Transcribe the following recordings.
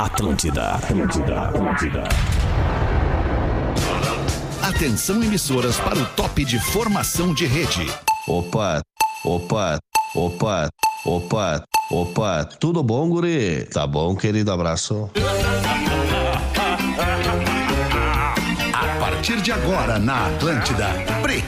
Atlântida, Atlântida, Atlântida. Atenção emissoras para o top de formação de rede. Opa, opa, opa, opa, opa, tudo bom, guri? Tá bom, querido, abraço. A partir de agora na Atlântida,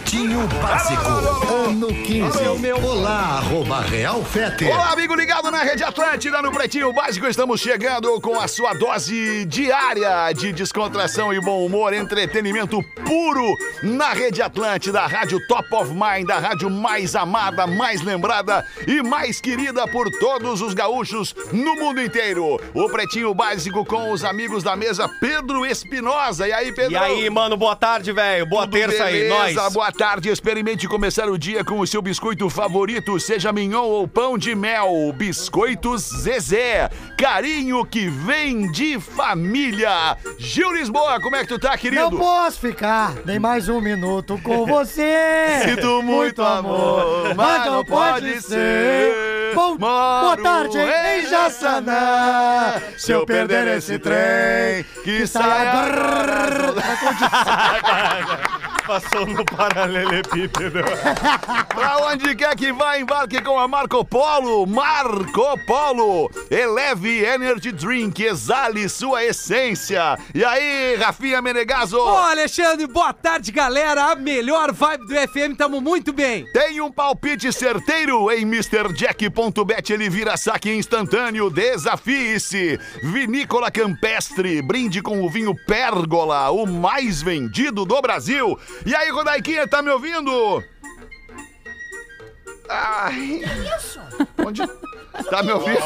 Pretinho Básico, ano 15. Olá, arroba Real Fete. Olá, amigo ligado na Rede Atlântida, no Pretinho Básico. Estamos chegando com a sua dose diária de descontração e bom humor, entretenimento puro na Rede Atlântida, a rádio top of mind, a rádio mais amada, mais lembrada e mais querida por todos os gaúchos no mundo inteiro. O Pretinho Básico com os amigos da mesa, Pedro Espinosa. E aí, Pedro? E aí, mano, boa tarde, velho. Boa Tudo terça aí, beleza? nós. Boa tarde. Experimente começar o dia com o seu biscoito favorito, seja mignon ou pão de mel. Biscoitos Zezé. Carinho que vem de família. Gil Lisboa, como é que tu tá, querido? Não posso ficar nem mais um minuto com você. Sinto muito amor, mas não pode ser. Bom, boa tarde em Jaçanã. Se eu perder esse trem, que sai agora. Passou no paralelepípedo. Pra onde quer que vá, embarque com a Marco Polo. Marco Polo. Eleve Energy Drink. Exale sua essência. E aí, Rafinha Menegaso? Ô, Alexandre, boa tarde, galera. A melhor vibe do FM, tamo muito bem. Tem um palpite certeiro em MrJack.bet. Ele vira saque instantâneo. Desafie-se. Vinícola Campestre. Brinde com o vinho Pérgola, o mais vendido do Brasil. E aí, Rodaiquinha, tá me ouvindo? Ai. Isso? Onde... Tá me ouvindo?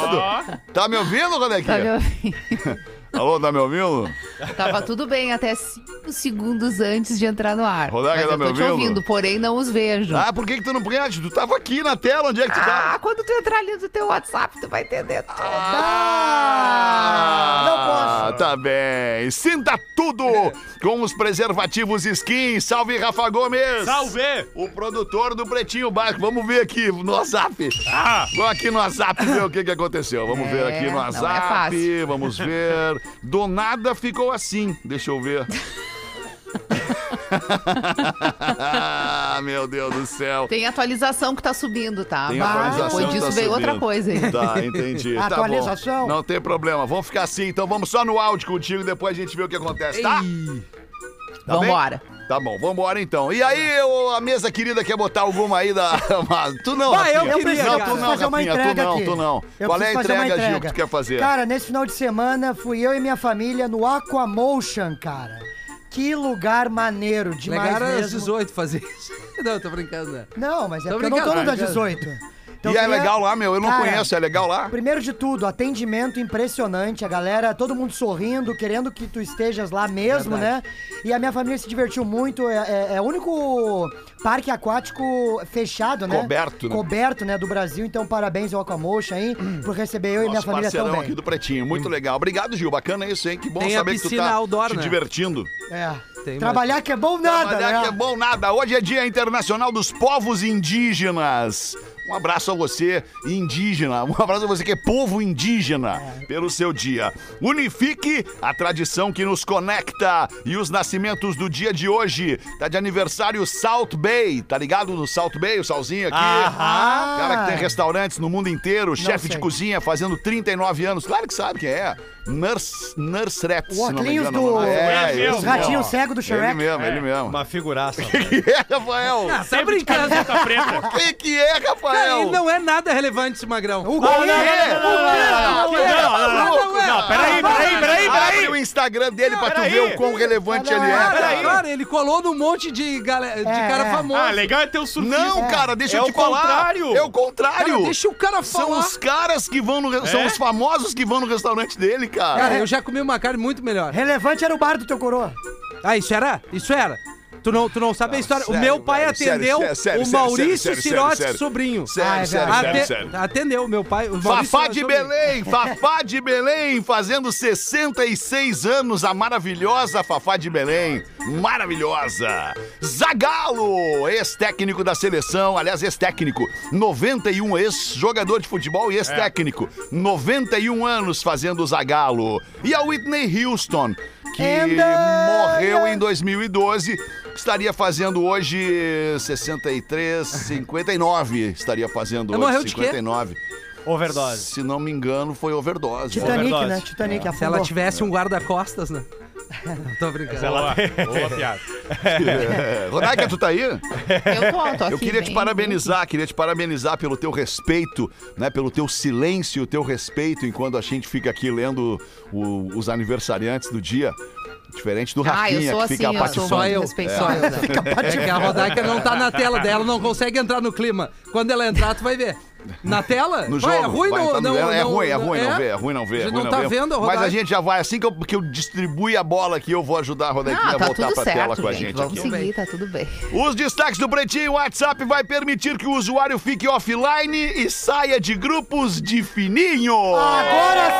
Tá me ouvindo, Tá me Rodaiquinha? ouvindo? Alô, tá me ouvindo? Tava tudo bem até cinco segundos antes de entrar no ar. Rodaica, Mas tá eu me tô te ouvindo? ouvindo, porém não os vejo. Ah, por que que tu não prende? Tu tava aqui na tela, onde é que tu tá? Ah, quando tu entrar ali no teu WhatsApp, tu vai entender tudo. Ah, não posso. Tá bem. Sinta tudo com os preservativos Skin. Salve, Rafa Gomes. Salve! O produtor do Pretinho Básico. Vamos ver aqui no WhatsApp. Ah! Vamos aqui no WhatsApp ver o que, que aconteceu. Vamos ver É, aqui no não é WhatsApp. fácil. Vamos ver. Do nada ficou assim. Deixa eu ver. ah, meu Deus do céu. Tem atualização que tá subindo, tá? Tem Mas atualização Depois disso tá veio outra subindo. coisa aí. Tá, entendi. Tá bom. Atualização? Não tem problema. Vamos ficar assim, então vamos só no áudio contigo, depois a gente vê o que acontece, tá? Tá bem? Tá bom, vambora então. E aí, eu- a mesa querida quer botar alguma aí da. Tu não, Vai, eu Rafinha. queria, Não, cara. tu não, fazer uma Rafinha, tu entrega não, aqui. tu não. Eu Qual é a preciso fazer uma entrega, Gil, que entrega. tu quer fazer? Cara, nesse final de semana fui eu e minha família no Aquamotion, cara. Que lugar maneiro, demais Legal era às mesmo. 18 fazer isso. Não, tô brincando, né? Não, mas é Tô porque eu não tô no brincando, da tô 18. Então, e é legal lá, meu? Eu não Cara, conheço, é legal lá? Primeiro de tudo, atendimento impressionante, a galera, todo mundo sorrindo, querendo que tu estejas lá mesmo, né? E a minha família se divertiu muito, é, é- é o único parque aquático fechado, né? Coberto, né? Coberto, né, do Brasil, então parabéns ao Aquamotion aí, por receber eu e minha Nosso família tão aqui bem. do Pretinho, muito legal. Obrigado, Gil. Bacana isso, hein? Que bom Tem a saber que tu piscina tá outdoor, te né? divertindo. É, Tem trabalhar que é bom nada, Trabalhar né? que é bom nada. Hoje é Dia Internacional dos Povos Indígenas. Um abraço a você, indígena. Um abraço a você que é povo indígena, pelo seu dia. Unifique a tradição que nos conecta e os nascimentos do dia de hoje. Tá de aniversário Salt Bay. Tá ligado no Salt Bay, o Salzinho aqui? Aham. Cara que tem restaurantes no mundo inteiro, chefe de cozinha, fazendo 39 anos. Claro que sabe quem é. Nurse, Nurse Reps, O se não me óculos engano. do- É, Os esse Os ratinhos mesmo. cegos do Ele Shrek. mesmo, ele mesmo. Uma figuraça. que é, Rafael? Ah, tá brincando. O que, que é, Cara, Rafael? ele não é nada relevante, esse magrão. O O quê? quê? Não, não, não, não, peraí, peraí, peraí, peraí. o Instagram dele pra tu ver o quão relevante Não, ele é, não, Cara, ele colou num monte de, É, cara é. famoso. Ah, legal é ter o surfista. Não, cara, deixa É eu te o falar. contrário. É o contrário. Deixa o cara São falar. os caras que vão no... São É? os famosos que vão no restaurante dele, cara. Cara, eu já comi uma carne muito melhor. Relevante era o bar do teu coroa. Ah, isso era? Isso era? Tu não, tu não sabe a história. o meu pai atendeu sério, sério, o sério, Maurício sério. sobrinho. Sério, Ah, é sério, sério, Ate- sério. Atendeu meu pai. o Fafá de. Belém, Fafá de Belém, fazendo 66 anos, a maravilhosa Fafá de Belém, maravilhosa. Zagalo, ex-técnico da seleção, aliás, ex-técnico, 91, ex-jogador de futebol e ex-técnico, 91 anos fazendo o Zagalo. E a Whitney Houston, que And, uh, morreu yeah. em 2012, estaria fazendo hoje 63, 59, estaria fazando Ela hoje morreu de quê? 59. Overdose. Se não me engano, foi overdose. Titanic, Overdose. né? Titanic, Se afundou. ela tivesse um guarda-costas, né? Não tô brincando. Tem... Boa piada. É. Rodaica, tu tá aí? Eu tô, tô aqui Eu queria te bem- parabenizar, queria te parabenizar pelo teu respeito, né? Pelo teu silêncio, o teu respeito enquanto a gente fica aqui lendo o- os aniversariantes do dia. Diferente do Ah, eu Rafinha, sou que fica assim, sou patifando. Só eu, respeitosa. só eu. É que a Rodaica não tá na tela dela, não consegue entrar no clima. Quando ela entrar, tu vai ver. Na tela? No Vai, jogo. é ruim vai, não, tá no- não, é, é não- ruim, é ruim não é? ver, é ruim não ver. A é gente ruim não não tá ver. vendo a Mas a gente já vai, assim que eu, que eu distribuir a bola aqui, eu vou ajudar a Rodaquinha Não, a tá voltar tudo pra tela certo, com a gente. Vamos aqui. seguir, tá tudo bem. Os destaques do Pretinho WhatsApp vai permitir que o usuário fique offline e saia de grupos de fininho. Agora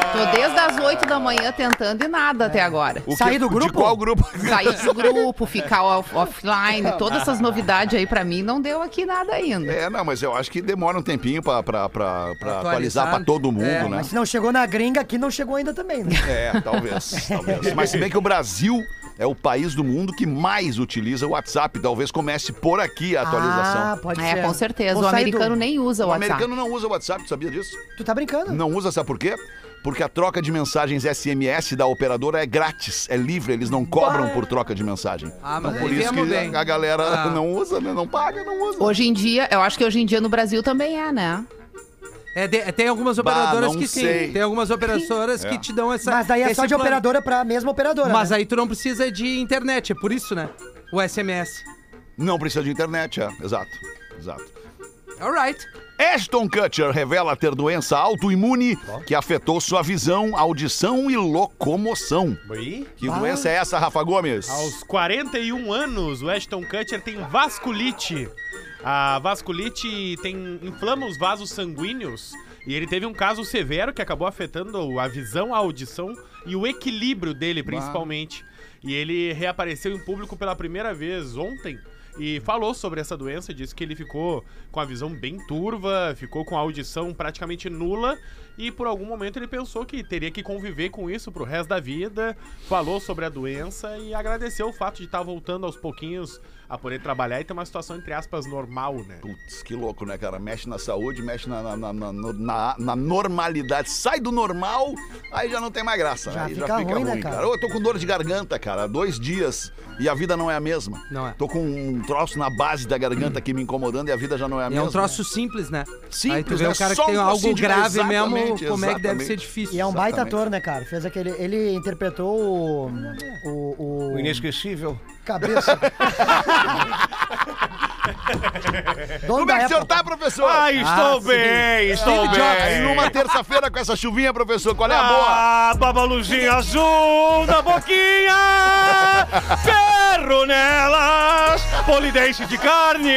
sim! Tô desde as 8 da manhã tentando e nada até agora. O Sair que- do De grupo? qual grupo? Sair do grupo, ficar off- offline, todas essas novidades aí pra mim não deu aqui nada ainda. É, não, mas eu acho que demora um tempinho pra, pra, pra, pra atualizar pra todo mundo, É, né? Mas se não chegou na gringa, aqui não chegou ainda também, né? É, talvez, talvez. Mas se bem que o Brasil é o país do mundo que mais utiliza o WhatsApp. Talvez comece por aqui a atualização. Ah, pode É, ser. com certeza. Vou O americano do- nem usa o o WhatsApp. americano não usa o WhatsApp, tu sabia disso? Tu tá brincando? Não usa, sabe por quê? Porque a troca de mensagens SMS da operadora é grátis, é livre, eles não cobram por troca de mensagem. Ah, mas então, por aí isso que bem. a galera Ah. não usa, né? Não paga, não usa. Hoje em dia, eu acho que hoje em dia no Brasil também é, né? É, de- tem algumas operadoras não que sei. sim. Tem algumas operadoras que te dão essa. Mas daí é esse só de plano. operadora pra mesma operadora. Mas né? aí tu não precisa de internet, é por isso, né? O SMS. Não precisa de internet, é. Exato, exato. Alright. Ashton Kutcher revela ter doença autoimune que afetou sua visão, audição e locomoção. Oi? Que doença é essa, Rafa Gomes? Aos 41 anos, o Ashton Kutcher tem vasculite. A vasculite tem inflama os vasos sanguíneos e ele teve um caso severo que acabou afetando a visão, a audição e o equilíbrio dele, principalmente. E ele reapareceu em público pela primeira vez ontem e falou sobre essa doença, disse que ele ficou com a visão bem turva, ficou com a audição praticamente nula e por algum momento ele pensou que teria que conviver com isso pro resto da vida, falou sobre a doença e agradeceu o fato de estar voltando aos pouquinhos a poder trabalhar e ter uma situação, entre aspas, normal, né? Putz, que louco, né, cara? Mexe na saúde, mexe na, na, na, na- na- na normalidade. Sai do normal, aí já não tem mais graça, Já né? Aí fica ruim, né, cara? Ô, Eu tô com dor de garganta, cara, dois dias e a vida não é a mesma. Não é. Tô com um troço na base da garganta aqui me incomodando e a vida já não é a E é mesma. um troço simples, né? Simples, Aí tu vê né? o cara Só que tem um algo de- grave mesmo, exatamente, como é que deve ser difícil. E é um baita Exatamente. ator, né, cara? Fez aquele. Ele interpretou o. O. o... O inesquecível. Cabeça. Dono Como é que o senhor tá, professor? Ah, estou Ah, bem, estou Steve Jobs, bem. numa terça-feira com essa chuvinha, professor, qual é a boa? Ah, babaluzinha azul na boquinha, ferro nelas, polidense de carne,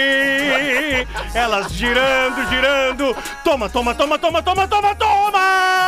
elas girando, girando, toma, toma, toma, toma, toma, toma, toma!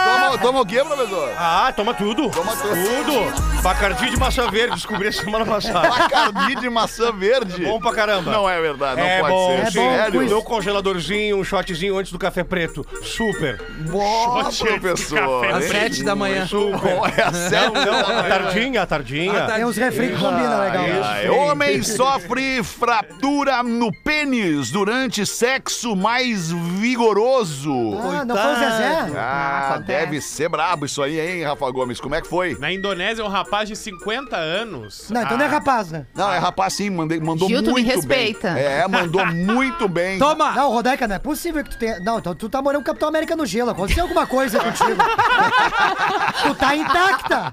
Toma, toma o quê, professor? Ah, toma tudo, Toma tudo. tudo, Bacardi de maçã verde, descobri essa semana passada. Bacardi de maçã verde. Bom pra caramba. Não é verdade, não é pode bom, ser. É bom, Sério? quiz. Meu congeladorzinho, um shotzinho antes do café preto. Super. Boa, Shot professor. Às sete da manhã. Bom, é a Não, a tardinha, a tardinha. Tem uns refri que combinam legal. né? Homem sofre fratura no pênis durante sexo mais vigoroso. Ah, não foi o Zezé? Ah, acontece. deve ser brabo isso aí, hein, Rafa Gomes? Como é que foi? Na Indonésia, um rapaz de 50 anos. Não, então não é Ah, rapaz, né? Não, é rapaz sim, mandei, mandou Gil, tu muito me bem. respeita. É, mandou muito bem. Toma! Não, Rodaica, não é possível que tu tenha. Não, então tu tá morando com o Capitão América no gelo. Aconteceu alguma coisa contigo. tu tá intacta.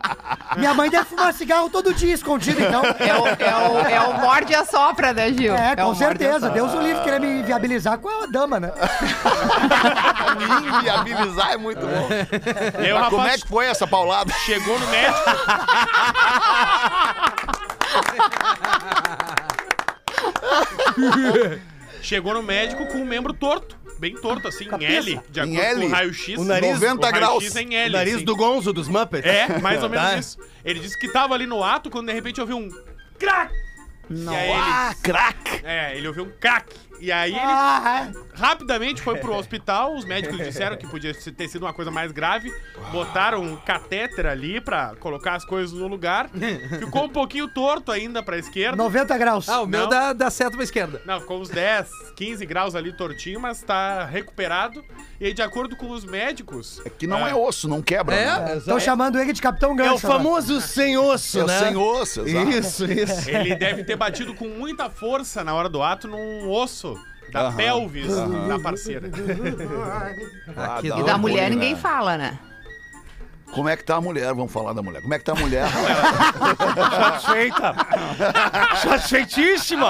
Minha mãe deve fumar cigarro todo dia escondido, então. É o, é o, é o morde e assopra, né, Gil? É, o com certeza. Deus o livre querer me viabilizar com a dama, né? Me inviabilizar é muito bom. E o Mas como é rapaz que foi essa paulada? chegou no médico. Chegou no médico com o membro torto. Bem torto, assim, em L. De Em acordo L? com o raio-x. O nariz- 90 o graus. raio-x é em L. O nariz assim. do Gonzo, dos Muppets. É, mais ou menos Tá. isso. Ele disse que tava ali no ato quando de repente ouviu um crack. Aí ele, Ah, crack! é, ele ouviu um crack. E aí ele Ah, rapidamente foi pro hospital. Os médicos disseram que podia ter sido uma coisa mais grave. Botaram um catéter ali pra colocar as coisas no lugar. Ficou um pouquinho torto ainda pra esquerda. 90 graus. Ah, o meu Não. dá, dá certo pra esquerda. Não, ficou uns 10, 15 graus ali tortinho, mas tá recuperado. E aí, de acordo com os médicos. É que não é osso, não quebra. né? É? Estão chamando ele de Capitão É o Gancho. agora. famoso sem osso, É o né? sem osso, exato. Isso, isso. Ele deve ter batido com muita força na hora do ato num osso da Aham, pelvis da parceira. Ah, E da mulher ninguém né? fala, né? Como é que tá a mulher? Vamos falar da mulher. Como é que tá a mulher? Satisfeita. Satisfeitíssima.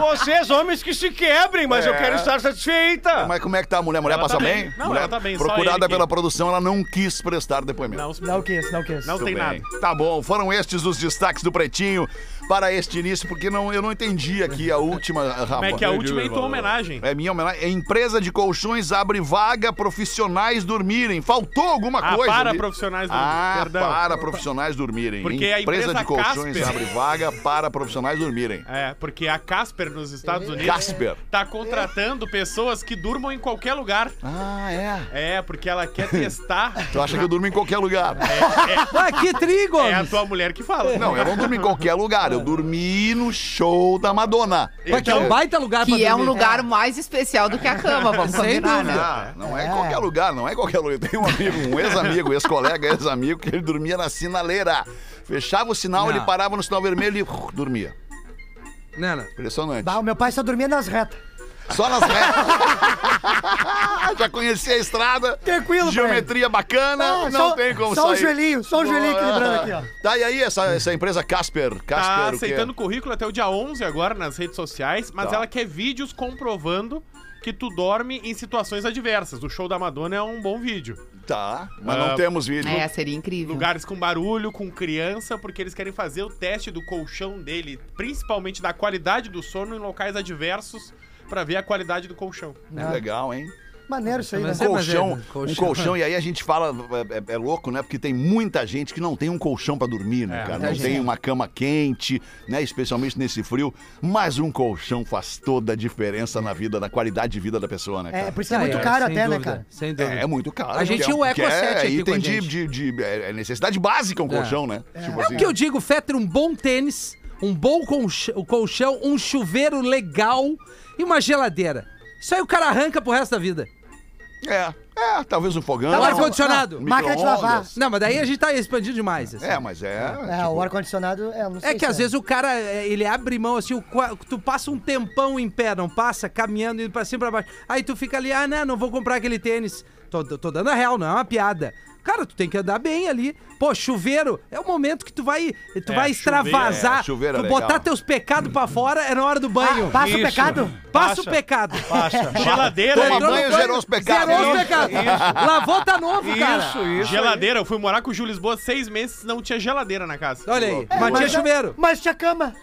Vocês, homens que se quebrem, mas eu É. quero estar satisfeita. Mas como é que tá a mulher? A mulher Ela passa tá bem? bem. Não, mulher ela tá bem, só Procurada que- pela produção, ela não quis prestar depoimento. Não, Não quis, não quis. não Muito tem bem. nada. Tá bom, foram estes os destaques do Pretinho para este início, porque não, eu não entendi aqui a última, Rafa. Como é que a última é em tua homenagem? É minha homenagem. É empresa de colchões abre vaga profissionais dormirem. Faltou alguma Ah, coisa para ali. profissionais do Ah, Perdão. para profissionais dormirem. Porque a empresa empresa de colchões Casper- abre vaga para profissionais dormirem. É, porque a Casper nos Estados Unidos Casper. tá contratando pessoas que durmam em qualquer lugar. Ah, é. É, porque ela quer testar. Tu acha que eu durmo em qualquer lugar? Ah, que trigo! É a tua mulher que fala. Não, eu não durmo em qualquer lugar. Eu dormi no show da Madonna. Ué, que é um baita lugar pra Que é um dormir. lugar mais especial do que a cama, vamos Sem combinar, dúvida. né? Ah, não é, É. qualquer lugar, não é qualquer lugar. Eu tenho um amigo, um ex-amigo, ex-colega, ex-amigo, que ele dormia na sinaleira. Fechava o sinal, Não. ele parava no sinal vermelho e uh, dormia. Não, não. Impressionante. Bah, o meu pai só dormia nas retas. Só nas retas. Já conhecia a estrada. Tranquilo, Geometria bacana, Ah, não só- tem como só o sair. joelhinho, só o joelhinho equilibrando aqui, ó. Tá, e aí essa, essa empresa Casper? Casper Tá o quê? aceitando currículo até o dia 11 agora nas redes sociais, mas Tá. ela quer vídeos comprovando que tu dorme em situações adversas. O show da Madonna é um bom vídeo. Tá, mas Ah, não temos vídeo. É, seria incrível. Lugares com barulho, com criança, porque eles querem fazer o teste do colchão dele, principalmente da qualidade do sono em locais adversos, pra ver a qualidade do colchão. Legal, hein? Maneiro isso aí, né? Um é, mas é, colchão, colchão. um colchão, e aí a gente fala, é, é- é louco, né? Porque tem muita gente que não tem um colchão pra dormir, né, É, cara? Não tem uma cama quente, né? Especialmente nesse frio. Mas um colchão faz toda a diferença na vida, na qualidade de vida da pessoa, né, É, cara? por isso que é Ah, muito caro até, né, dúvida, cara? Sem dúvida. É, é muito caro. A gente tinha o Eco 7 é, aqui item com a de, gente. de, de- é necessidade básica um colchão, né? Tipo É assim. o que eu digo, Fetter, um bom tênis, um bom colchão, colchão, um chuveiro legal e uma geladeira. Isso aí o cara arranca pro resto da vida. É, é, talvez um fogão. Tá, o ar-condicionado. Máquina de lavar. Não, mas daí a gente tá expandindo demais. assim. É, mas é. É, tipo, o ar-condicionado, é, não sei É que se às vezes o cara, é, ele abre mão assim, o tu passa um tempão em pé, não passa, caminhando, indo pra cima e pra baixo. Aí tu fica ali, ah, não, não vou comprar aquele tênis. Tô, tô dando a real, não é uma piada. Cara, tu tem que andar bem ali. Pô, chuveiro, é o momento que tu vai, tu É, vai extravasar. chuveiro é- chuveiro é tu legal. botar teus pecados pra fora é na hora do banho. Ah, passa o Isso. pecado? Passa Passa. o pecado. Passa. Geladeira, Toma Entrou no banho, zerou os pecados. Zerou os Isso, pecados. Lavou, tá novo, cara. Isso, isso. geladeira. Eu fui morar com o Júlio Lisboa seis meses não tinha geladeira na casa. Olha aí, É, mas tinha chuveiro. Mas tinha cama.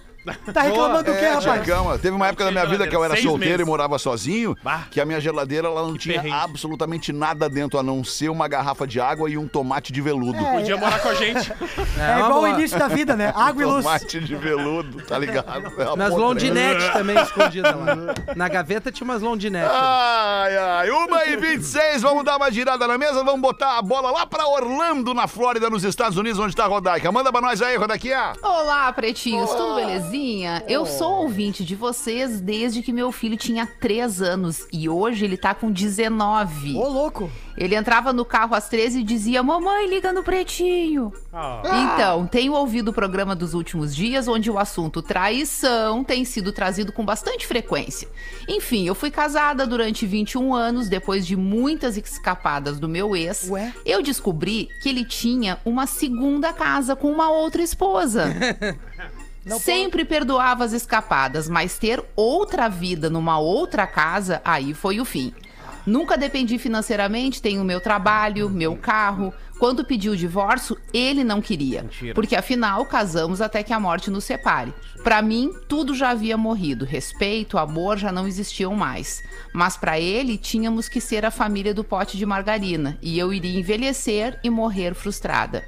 Tá reclamando do quê, É, rapaz? cama. Teve uma época da minha vida que eu era seis solteiro meses. e morava sozinho, Bah. que a minha geladeira ela não tinha perrengue. absolutamente nada dentro, a não ser uma garrafa de água e um tomate de veludo. Podia morar com a gente. É uma igual boa. o início da vida, né? Água e luz. Tomate de veludo, tá ligado? É uma Nas podre. londinetes também escondidas lá. Na gaveta tinha umas londinetes. Ai, ai, uma e 26, vamos dar uma girada na mesa, vamos botar a bola lá pra Orlando, na Flórida, nos Estados Unidos, onde tá a Rodaica. Manda pra nós aí, Rodaiquinha. Olá, pretinhos, tudo belezinha? Eu sou ouvinte de vocês desde que meu filho tinha 3 anos e hoje ele tá com 19. Ô, louco. Ele entrava no carro às 13 e dizia: Mamãe, liga no pretinho. Ah. Então, tenho ouvido o programa dos últimos dias, onde o assunto traição tem sido trazido com bastante frequência. Enfim, eu fui casada durante 21 anos, depois de muitas escapadas do meu ex. Ué? Eu descobri que ele tinha uma segunda casa com uma outra esposa. Sempre perdoava as escapadas, mas ter outra vida numa outra casa, aí foi o fim. Nunca dependi financeiramente, tenho meu trabalho, meu carro. Quando pedi o divórcio, ele não queria. Porque afinal, casamos até que a morte nos separe. Pra mim, tudo já havia morrido. Respeito, amor já não existiam mais. Mas pra ele, tínhamos que ser a família do pote de margarina. E eu iria envelhecer e morrer frustrada.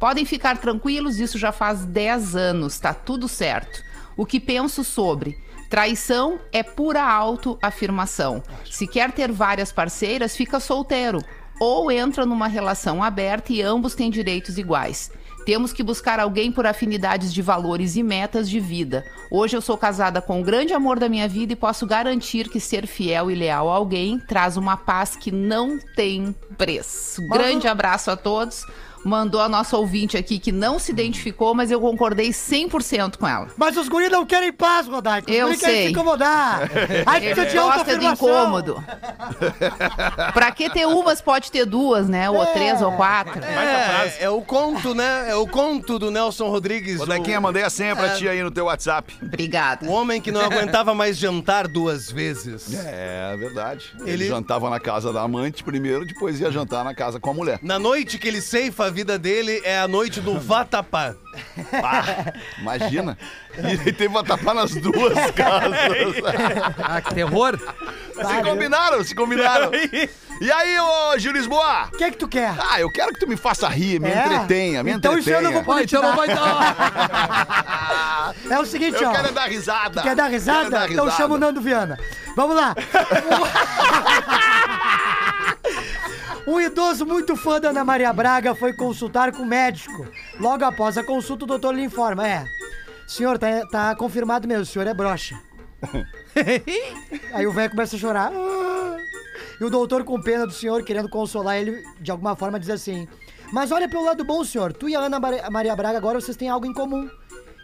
Podem ficar tranquilos, isso já faz 10 anos, tá tudo certo. O que penso sobre? Traição é pura autoafirmação. Se quer ter várias parceiras, fica solteiro. Ou entra numa relação aberta e ambos têm direitos iguais. Temos que buscar alguém por afinidades de valores e metas de vida. Hoje eu sou casada com o grande amor da minha vida e posso garantir que ser fiel e leal a alguém traz uma paz que não tem preço. Grande abraço a todos. Mandou a nossa ouvinte aqui que não se identificou, mas eu concordei 100% com ela. Mas os guris não querem paz, Rodaico. Os Eu guris querem sei. se incomodar. Aí precisa de gosta de autoafirmação. incômodo. pra que ter umas, pode ter duas, né? Ou É. três ou quatro. É, é o conto, né? É o conto do Nelson Rodrigues. Ô, Dequinha, o, mandei a senha pra ti aí no teu WhatsApp. Obrigada. o homem que não aguentava mais jantar duas vezes. É, verdade. Ele... Ele- jantava na casa da amante primeiro, depois ia jantar na casa com a mulher. Na noite que ele ceifa vida dele é a noite do vatapá. Ah, imagina. E ele teve uma tapa nas duas casas. Ah, que terror. se combinaram, se combinaram. E aí, ô Gil Lisboa? O que é que tu quer? Ah, eu quero que tu me faça rir, me É? entretenha, me Então isso eu entretenha. não vou poder te então não dar. vai dar. É o seguinte, Eu ó. quero é dar risada. Quer dar Quero risada? dar Então risada. chama o Nando Viana. Vamos lá. Um idoso muito fã da Ana Maria Braga foi consultar com o médico. Logo após a consulta, o doutor lhe informa: É, senhor, tá, tá confirmado mesmo, o senhor é broxa. Aí o velho começa a chorar. E o doutor, com pena do senhor, querendo consolar ele, de alguma forma, diz assim: Mas olha pelo lado bom, senhor. Tu e a Ana Mari- Maria Braga agora vocês têm algo em comum.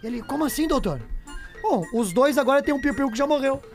Ele, como assim, doutor? Bom, os dois agora tem um piu-piu que já morreu.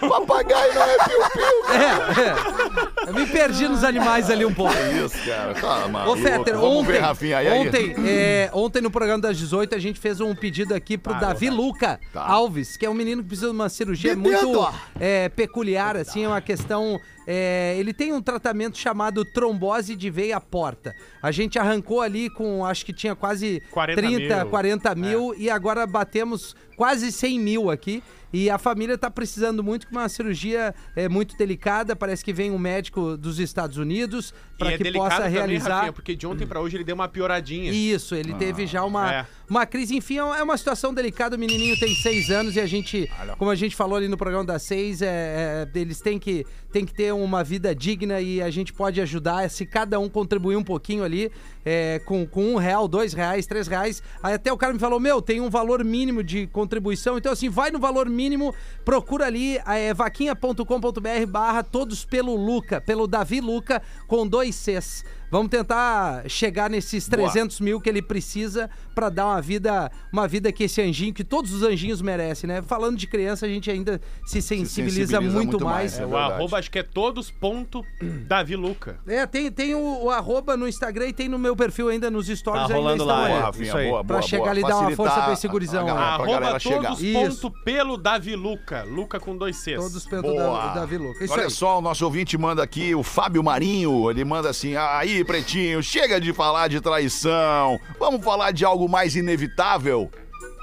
Papagaio não é piu-piu. É, é. Eu me perdi nos animais ali um pouco. Isso, cara. Tá maluco. Ô, Fetter, ontem, ver, Rafinha. Aí, aí. ontem, é, ontem no programa das 18 a gente fez um pedido aqui pro Davi Luca Tá. Alves, que é um menino que precisa de uma cirurgia Bebendo. muito é, peculiar, assim, é uma questão... é, ele tem um tratamento chamado trombose de veia porta. A gente arrancou ali com, acho que tinha quase 40 30, mil. 40 mil e agora batemos quase 100 mil aqui. E a família tá precisando muito, que uma cirurgia é muito delicada. Parece que vem um médico dos Estados Unidos para é que delicado possa também, realizar. Rafinha, porque de ontem pra hoje ele deu uma pioradinha. Isso, ele teve já uma, é. Uma crise. Enfim, é uma situação delicada. O menininho tem seis anos e a gente, como a gente falou ali no programa das seis, é, é, eles têm que, têm que ter uma vida digna e a gente pode ajudar se cada um contribuir um pouquinho ali, é, com, com um real, dois reais, três reais. Aí até o cara me falou: Meu, tem um valor mínimo de contribuição. Então, assim, vai no valor mínimo, procura ali, é, vaquinha.com.br barra todos pelo Luca, pelo Davi Luca, com dois Cs. Vamos tentar chegar nesses Boa. 300 mil que ele precisa pra dar uma vida, uma vida que esse anjinho, que todos os anjinhos merecem, né? Falando de criança, a gente ainda se sensibiliza, sensibiliza muito, muito mais. mais, É, É o verdade. arroba acho que é todos ponto Davi Luca. É, tem, tem o, o arroba no Instagram e tem no meu perfil ainda nos stories. Tá ainda rolando lá. Boa, é. Rafinha, Isso aí. boa, Pra boa, chegar boa. ali e dar uma força pra esse gurizão. a galera, pra Arroba chegar. todos Isso. ponto pelo Davi Luca. Luca com dois Cs. Todos pelo Boa. da, Davi Luca. Isso Olha aí. só, o nosso ouvinte manda aqui, o Fábio Marinho, ele manda assim, aí, pretinho, chega de falar de traição, vamos falar de algo mais inevitável,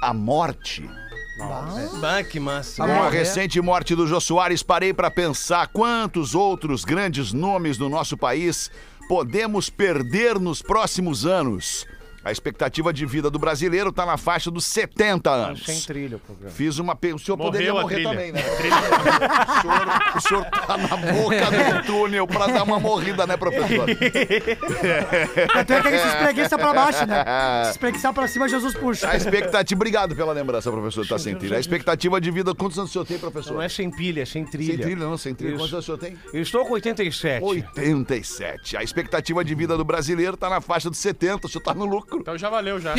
a morte. Bah, que massa. Com a É. recente morte do Jô Soares, parei para pensar quantos outros grandes nomes do nosso país podemos perder nos próximos anos. A expectativa de vida do brasileiro está na faixa dos 70 anos. Sem trilha o programa. Fiz uma. pe- O senhor Morreu poderia a morrer trilha. também, né? O senhor, o senhor tá na boca do túnel pra dar uma morrida, né, professor? Até é que ele se espreguiça pra baixo, né? Se espreguiçar pra cima, Jesus puxa. A expectativa. Obrigado pela lembrança, professor. Tá sem trilha. A expectativa de vida. Quantos anos o senhor tem, professor? Não é sem pilha, é sem trilha. Sem trilha, não, sem trilha. Isso. Quantos anos o senhor tem? Eu estou com 87. 87. A expectativa de vida do brasileiro tá na faixa dos 70. O senhor tá no lucro. Então já valeu já.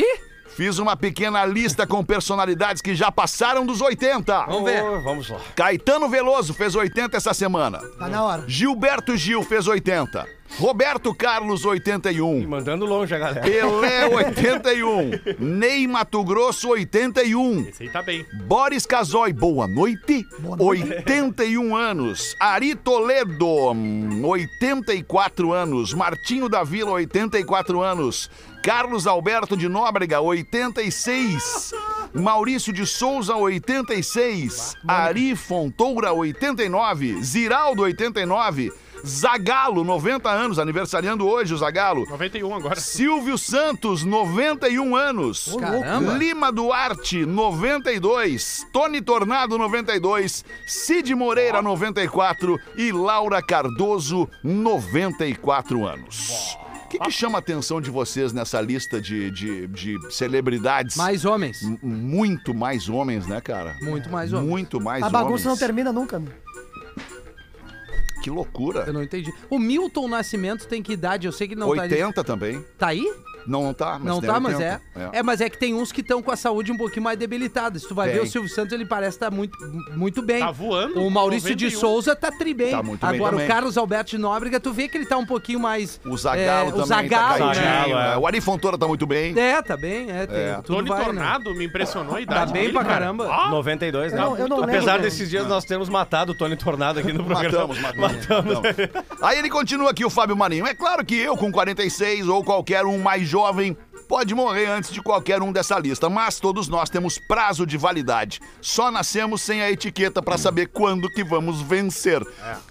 Fiz uma pequena lista com personalidades que já passaram dos 80. Vamos ver. Vamos lá. Caetano Veloso fez 80 essa semana. Tá na hora. Gilberto Gil fez 80. Roberto Carlos, 81. Mandando longe a galera. Pelé, 81. Ney Mato Grosso, 81. Esse aí tá bem. Boris Casoy, boa noite. Boa noite. 81 anos. Ari Toledo, hum, 84 anos. Martinho da Vila, 84 anos. Carlos Alberto de Nóbrega, 86. Maurício de Souza, 86. Ari Fontoura, 89. Ziraldo, 89. Zagalo, 90 anos, aniversariando hoje o Zagalo. 91 agora. Silvio Santos, 91 anos. Caramba. Lima Duarte, 92. Tony Tornado, 92. Cid Moreira, 94. E Laura Cardoso, 94 anos. O que, que chama a atenção de vocês nessa lista de, de, de celebridades? Mais homens. M- Muito mais homens, né, cara? Muito mais homens. Muito mais A bagunça não homens. termina nunca. né? Que loucura. Eu não entendi. O Milton Nascimento tem que idade? Eu sei que não tá. 80 também. Tá aí? Não, não tá. Mas não tá, mas é. 80. é. mas é que tem uns que estão com a saúde um pouquinho mais debilitada. Se tu vai Tem. ver o Silvio Santos, ele parece estar muito, muito bem. Tá voando. O Maurício de 91. Souza tá tri bem. Tá muito bem Agora o Carlos Alberto de Nóbrega, tu vê que ele tá um pouquinho mais. O Zagalo é, também O Zagalo, tá né? caidinho, Zagalo, é. é. O Ari Fontoura tá muito bem. É, tá bem, é. tem- É. Tudo Tony vai, né? Tornado me impressionou a idade Tá bem dele, pra cara. caramba. Ah, 92, né? Eu não- eu não Apesar lembro. desses dias nós termos matado o Tony Tornado aqui no programa. Matamos, matamos. matamos. Aí ele continua aqui, o Fábio Marinho. É claro que eu, com 46 ou qualquer um mais jovem, jovem pode morrer antes de qualquer um dessa lista, mas todos nós temos prazo de validade. Só nascemos sem a etiqueta pra saber quando que vamos vencer.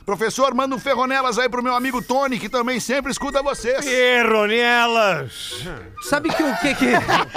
Professor, manda um ferronelas aí pro meu amigo Tony, que também sempre escuta vocês. Erronelas! Sabe que o que que.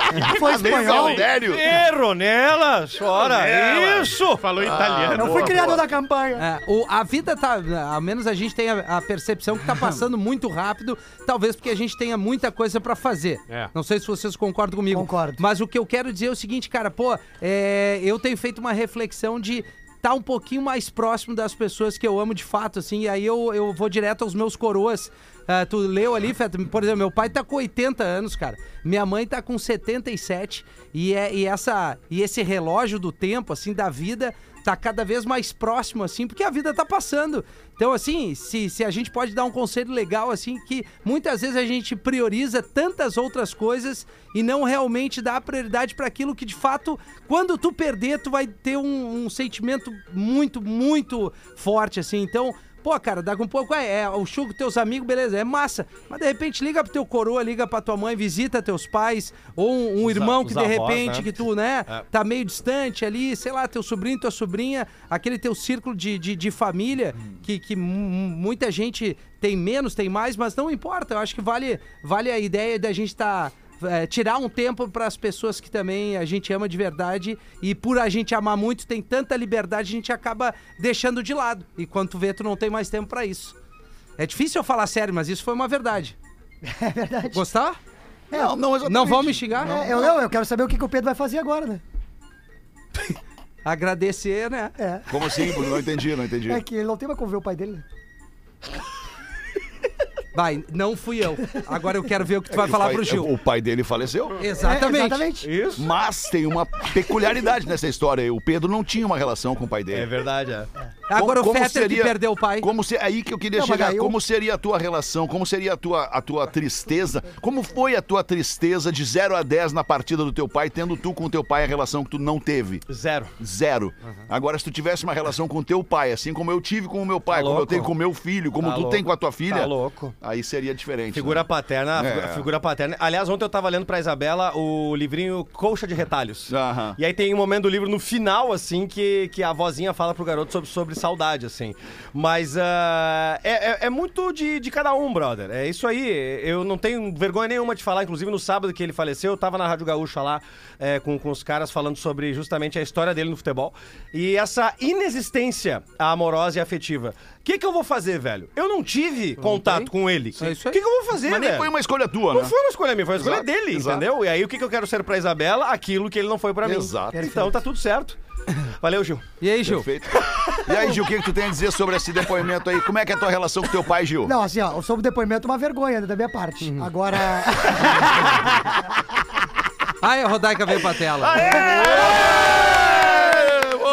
Foi Meio espanhol. Galdério. Erronelas! Ora, isso! Falou italiano. Eu fui criador da campanha. É, o, a vida tá. Ao menos a gente tem a, a percepção que tá passando muito rápido, talvez porque a gente tenha muita coisa pra fazer. É. Não sei se vocês concordam comigo. Concordo. Mas o que eu quero dizer é o seguinte, cara, pô, é, eu tenho feito uma reflexão de estar um pouquinho mais próximo das pessoas que eu amo de fato, assim, e aí eu, eu vou direto aos meus coroas. Ah, tu leu ali, Feta? Por exemplo, meu pai tá com 80 anos, cara. Minha mãe tá com 77. E, é, e, essa, e esse relógio do tempo, assim, da vida, tá cada vez mais próximo, assim, porque a vida tá passando. Então, assim, se, se a gente pode dar um conselho legal, assim, que muitas vezes a gente prioriza tantas outras coisas e não realmente dá prioridade para aquilo que, de fato, quando tu perder, tu vai ter um, um sentimento muito, muito forte, assim. Então, Pô, cara, daqui um pouco é, é o show com teus amigos, beleza, é massa. Mas de repente liga pro teu coroa, liga pra tua mãe, visita teus pais, ou um, um irmão os que de avós, repente né? que tu, né, É. tá meio distante ali, sei lá, teu sobrinho, tua sobrinha, aquele teu círculo de, de, de família, que, que mu- muita gente tem menos, tem mais, mas não importa. Eu acho que vale, vale a ideia da gente tá. É, tirar um tempo para as pessoas que também a gente ama de verdade e por a gente amar muito, tem tanta liberdade, a gente acaba deixando de lado. E quando tu vê, tu não tem mais tempo para isso. É difícil eu falar sério, mas isso foi uma verdade. É verdade. Gostar? Não, não, exatamente. Não vão me xingar? É, eu, não, eu quero saber o que, que o Pedro vai fazer agora, né? Agradecer, né? É. Como assim? Não entendi, não entendi. É que ele não tem mais como ver o pai dele. né? Vai, não fui eu. Agora eu quero ver o que tu vai O falar pai- pro Gil. O pai dele faleceu. Exatamente. É, exatamente. Isso? Mas tem uma peculiaridade nessa história. O Pedro não tinha uma relação com o pai dele. É verdade, é. Agora Como- o Fetter que seria- perdeu o pai. Como se, aí que eu queria Não, chegar. eu- Como seria a tua relação? Como seria a tua, a tua tristeza? Como foi a tua tristeza de 0 a 10 na partida do teu pai, tendo tu com o teu pai a relação que tu não teve? Zero. Zero. Agora, se tu tivesse uma relação com o teu pai, assim como eu tive com o meu pai, Tá como eu louco. tenho com o meu filho, como Tá tu louco. tem com a tua filha, Tá louco. aí seria diferente. Figura né? paterna, É. figura paterna. Aliás, ontem eu tava lendo pra Isabela o livrinho Colcha de Retalhos. Aham. E aí tem um momento do livro no final, assim, que, que a vozinha fala pro garoto sobre, sobre saudade, assim. Mas ah, é, é- é muito de, de cada um, brother. É isso aí. Eu não tenho vergonha nenhuma de falar. Inclusive, no sábado que ele faleceu, eu tava na Rádio Gaúcha lá é, com, com os caras falando sobre justamente a história dele no futebol. E essa inexistência amorosa e afetiva. O que, que eu vou fazer, velho? Eu não tive contato tem. com ele. É O que, que eu vou fazer, Mas nem velho? foi uma escolha tua, Não né? foi uma escolha minha, foi uma escolha Exato, dele, exato. entendeu? E aí o que, que eu quero ser pra Isabela? Aquilo que ele não foi pra mim. Exato. Então tá tudo certo. Valeu, Gil. E aí, Gil? Perfeito. E aí, Gil, o que, que tu tem a dizer sobre esse depoimento aí? Como é que é a tua relação com teu pai, Gil? Não, assim, ó, sobre o depoimento, uma vergonha da minha parte. Uhum. Agora. Ai, a Rodaica veio pra tela.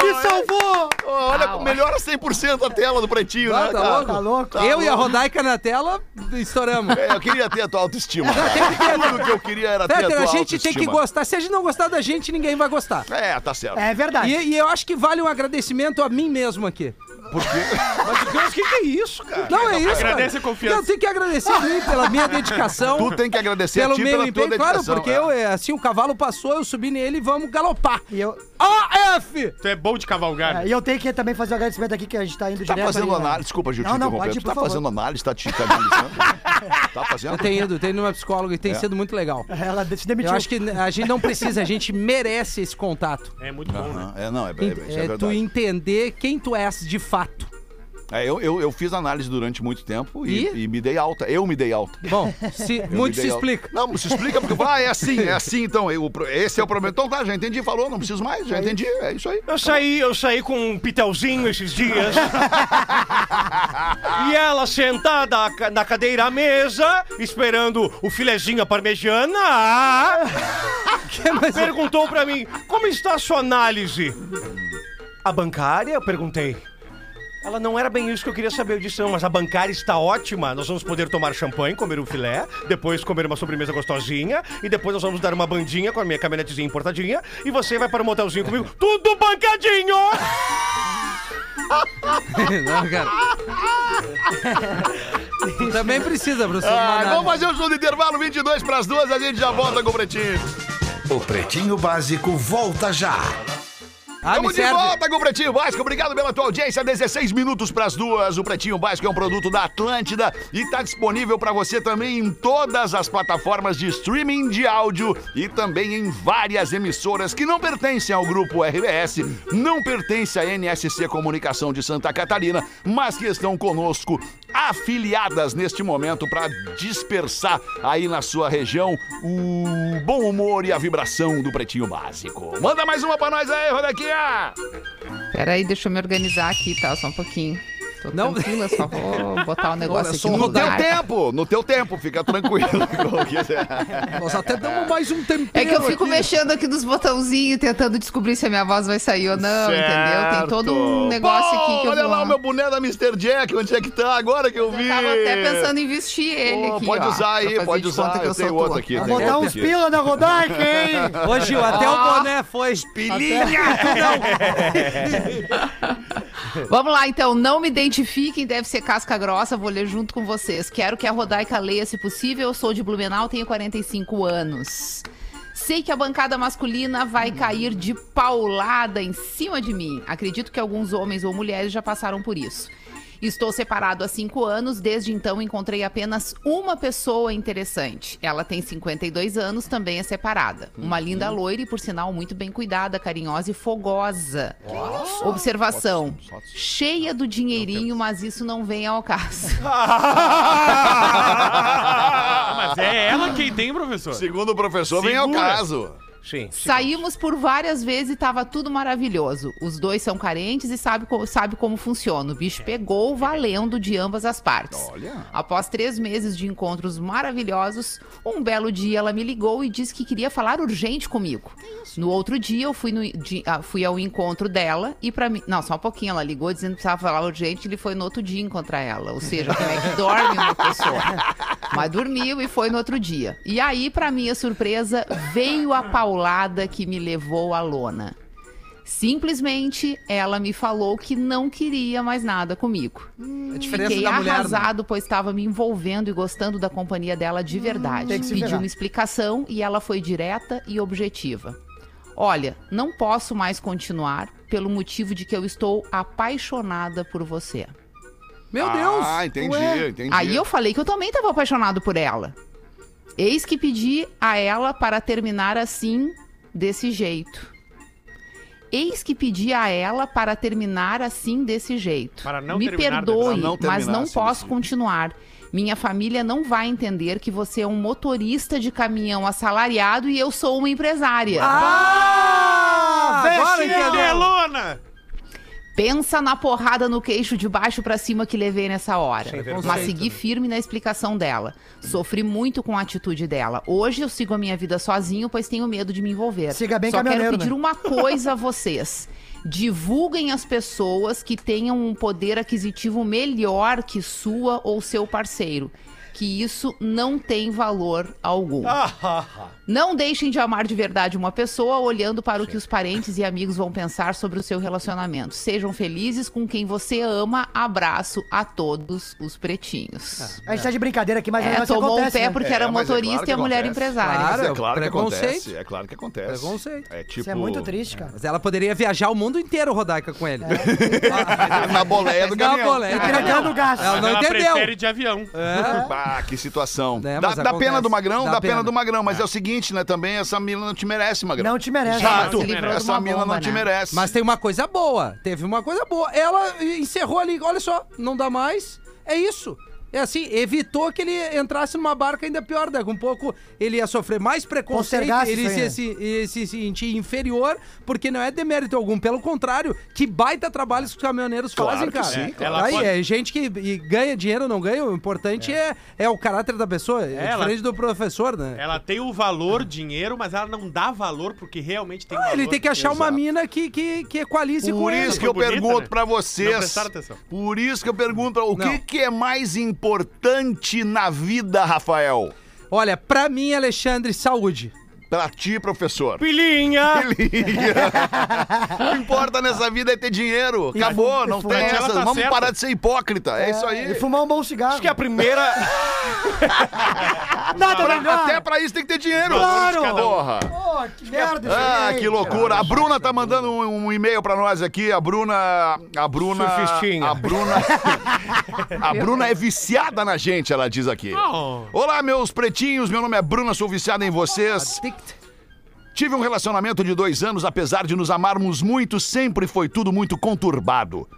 Me salvou! Olha, Au, melhora 100% a tela do pretinho, Ah, né, tá cara? louco? Tá louco? Tá eu e a louco. Rodaica na tela, estouramos. É, eu queria ter a tua autoestima. Cara. Tudo que eu queria era ter a Peter, tua a gente tem que autoestima. gostar. Se a gente não gostar da gente, ninguém vai gostar. É, tá certo. É verdade. E, e eu acho que vale um agradecimento a mim mesmo aqui. Por quê? Mas Deus, o que, que é isso, cara? Não é isso, Agradece cara. a confiança. Eu tenho que agradecer a mim pela minha dedicação. Tu tem que agradecer a pelo ti meu pela tua empenho, claro, porque é. eu, é, assim, o cavalo passou, eu subi nele e vamos galopar. E eu, AF! Tu é bom de cavalgar. é, e eu tenho que também fazer um agradecimento aqui que a gente tá indo Tá direto fazendo ali, né? análise, desculpa, Gil, Não, não, interromper. pode ir, Tu tá favor. fazendo análise, tá te tá analisando? Tá fazendo? Eu tenho ido, tenho ido numa psicóloga e tem sido muito legal. Ela se demitiu. Eu acho que a gente não precisa, a gente merece esse contato. É muito bom, né? É, não, é, é, Ent- isso é é tu entender quem tu és de fato. É, eu, eu, eu fiz análise durante muito tempo e, E? e me dei alta. Eu me dei alta. Bom, se, muito se alta. explica. Não, se explica porque ah, é assim, é assim, então. eu- esse é o problema. Então tá, já entendi, falou, não preciso mais, já entendi, é isso aí. Eu saí, eu saí com um pitelzinho esses dias. e ela sentada na cadeira à mesa, esperando o filezinho à parmegiana. Perguntou pra mim: como está a sua análise? A bancária? Eu perguntei. Ela não era bem isso que eu queria saber. Eu disse, não, mas a bancária está ótima. Nós vamos poder tomar champanhe, comer um filé, depois comer uma sobremesa gostosinha, e depois nós vamos dar uma bandinha com a minha caminhonetezinha importadinha, e você vai para o motelzinho comigo, tudo bancadinho! Não, cara. tu também precisa, professor. Ah, vamos fazer o show do intervalo, 22 pras duas, a gente já volta com o Pretinho. O Pretinho Básico volta já. Ah, Estamos de serve. volta com o Pretinho Básico. Obrigado pela tua audiência. 16 minutos para as duas. O Pretinho Básico é um produto da Atlântida e está disponível para você também em todas as plataformas de streaming de áudio e também em várias emissoras que não pertencem ao grupo RBS, não pertencem à NSC Comunicação de Santa Catarina, mas que estão conosco afiliadas neste momento para dispersar aí na sua região o bom humor e a vibração do Pretinho Básico. Manda mais uma para nós aí, Rodaquinha! Peraí, deixa eu me organizar aqui, tá? Só um pouquinho. Tô Não. tranquila, só vou botar o negócio Olha aqui no No teu tempo, no teu tempo, fica tranquilo. Nós até damos mais um tempero É que eu fico aqui. mexendo aqui nos botãozinhos, tentando descobrir se a minha voz vai sair ou não, entendeu? Tem todo um Certo. negócio aqui que eu Olha vou... lá o meu boné da Mr. Jack, onde é que tá? Agora que eu vi. Eu tava até pensando em vestir ele Pô, aqui, Pode ó, usar aí, pode de usar. que Eu tenho outro tua. aqui. Vou botar outro uns aqui. pila na Rodaica, hein? Ô, Gil, até o boné foi. Vamos lá, então. Não me identifiquem, deve ser casca grossa, vou ler junto com vocês. Quero que a Rodaica leia, se possível. Eu sou de Blumenau, tenho 45 anos. Sei que a bancada masculina vai cair de paulada em cima de mim. Acredito que alguns homens ou mulheres já passaram por isso. Estou separado há cinco anos, desde então encontrei apenas uma pessoa interessante. Ela tem 52 anos, também é separada. Uma linda loira e, por sinal, muito bem cuidada, carinhosa e fogosa. Observação: cheia do dinheirinho, mas isso não vem ao caso. Mas é ela quem tem, professor. Segundo o professor, vem ao Segura. caso. Sim. Saímos por várias vezes e tava tudo maravilhoso. Os dois são carentes e sabe, sabe como funciona. O bicho pegou valendo de ambas as partes. Olha. Após três meses de encontros maravilhosos, um belo dia ela me ligou e disse que queria falar urgente comigo. No outro dia eu fui, no- de- ah, fui ao encontro dela e pra mim. Não, só um pouquinho. Ela ligou dizendo que precisava falar urgente. Ele foi no outro dia encontrar ela. Ou seja, como é que dorme uma pessoa? Mas dormiu e foi no outro dia. E aí, pra minha surpresa, veio a paulada que me levou à lona. Simplesmente, ela me falou que não queria mais nada comigo. A diferença Fiquei da mulher. né? arrasado, pois estava me envolvendo e gostando da companhia dela de verdade. que se Pedi uma explicação e ela foi direta e objetiva. Olha, não posso mais continuar pelo motivo de que eu estou apaixonada por você. Meu Deus! Ah, entendi, entendi. Aí eu falei que eu também estava apaixonado por ela. Eis que pedi a ela para terminar assim, desse jeito. Eis que pedi a ela para terminar assim, desse jeito. Para não Me perdoe, não mas não assim, posso continuar. Minha família não vai entender que você é um motorista de caminhão assalariado e eu sou uma empresária. Ah! Agora entendeu. Pensa na porrada no queixo de baixo pra cima que levei nessa hora. vergonha. Mas segui firme na explicação dela. Sofri muito com a atitude dela. Hoje eu sigo a minha vida sozinho, pois tenho medo de me envolver. Siga bem Só quero caminhoneiro, pedir né? uma coisa a vocês. Divulguem as pessoas que tenham um poder aquisitivo melhor que sua ou seu parceiro. Que isso não tem valor algum. Não deixem de amar de verdade uma pessoa olhando para o que os parentes e amigos vão pensar sobre o seu relacionamento. Sejam felizes com quem você ama. Abraço a todos os pretinhos. A gente tá de brincadeira aqui, mas É, tomou um acontece, pé né? porque É, era mas é motorista claro e a mulher empresária. Claro. Mas é claro que acontece. É claro que acontece. Preconceito. É tipo. Isso é muito triste, cara. Mas ela poderia viajar o mundo inteiro, Rodaica, com ele. Na boleia do Na caminhão. boleia. Entregando gás. Ela não Ela entendeu. prefere de avião. É. Ah, que situação. É, dá dá pena do Magrão, Dá dá, pena. pena. do Magrão. Mas é o seguinte, né? Também essa mina não te merece, Magrão. Não te merece. Exato. Essa mina não te né? merece. Mas tem uma coisa boa. Teve uma coisa boa. Ela encerrou ali, olha só, não dá mais. É isso. É assim, evitou que ele entrasse numa barca ainda pior. Daqui um pouco ele ia sofrer mais preconceito, ele ia se, ia se sentir inferior, porque não é demérito algum. Pelo contrário, que baita trabalho os caminhoneiros Claro fazem, que cara. sim, É, claro. Aí Ela é gente que e ganha dinheiro ou não ganha, o importante é, é, o caráter da pessoa. É, Ela- diferente do professor, né? Ela tem o valor, dinheiro, mas ela não dá valor porque realmente tem Ah, valor. ele tem que achar uma Exato. mina que, que, que equalize com Por isso que eu bonita, pergunto né? pra vocês. Por isso que eu pergunto, o Não. que, que é mais importante na vida, Rafael? Olha, pra mim, Alexandre, saúde. Pra ti, professor. Pilinha! o que importa nessa vida é ter dinheiro. Acabou, não e tem ela essa. tá Vamos certa. parar de ser hipócrita. É, isso E aí. fumar um bom cigarro. Acho que a primeira. Nada Pra- melhor. até pra isso tem que ter dinheiro. Claro. Porra. Pô, que merda isso Ah, que loucura. A Bruna tá mandando um, um e-mail pra nós aqui. A Bruna. A Bruna. Surfistinha. A Bruna. a Bruna é viciada na gente, ela diz aqui. Olá, meus pretinhos. Meu nome é Bruna, sou viciada em vocês. Tive um relacionamento de dois anos, apesar de nos amarmos muito, sempre foi tudo muito conturbado.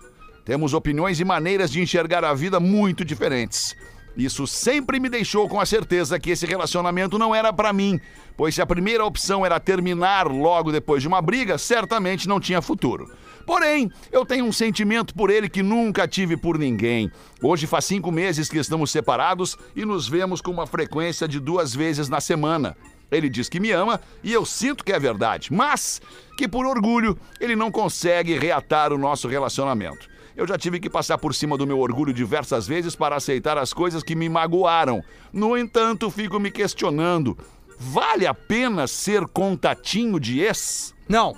Temos opiniões e maneiras de enxergar a vida muito diferentes. Isso sempre me deixou com a certeza que esse relacionamento não era pra mim, pois se a primeira opção era terminar logo depois de uma briga, certamente não tinha futuro. Porém, eu tenho um sentimento por ele que nunca tive por ninguém. Hoje faz cinco meses que estamos separados e nos vemos com uma frequência de duas vezes na semana. Ele diz que me ama e eu sinto que é verdade, mas que por orgulho ele não consegue reatar o nosso relacionamento. Eu já tive que passar por cima do meu orgulho diversas vezes para aceitar as coisas que me magoaram. No entanto, fico me questionando: vale a pena ser contatinho de ex? Não.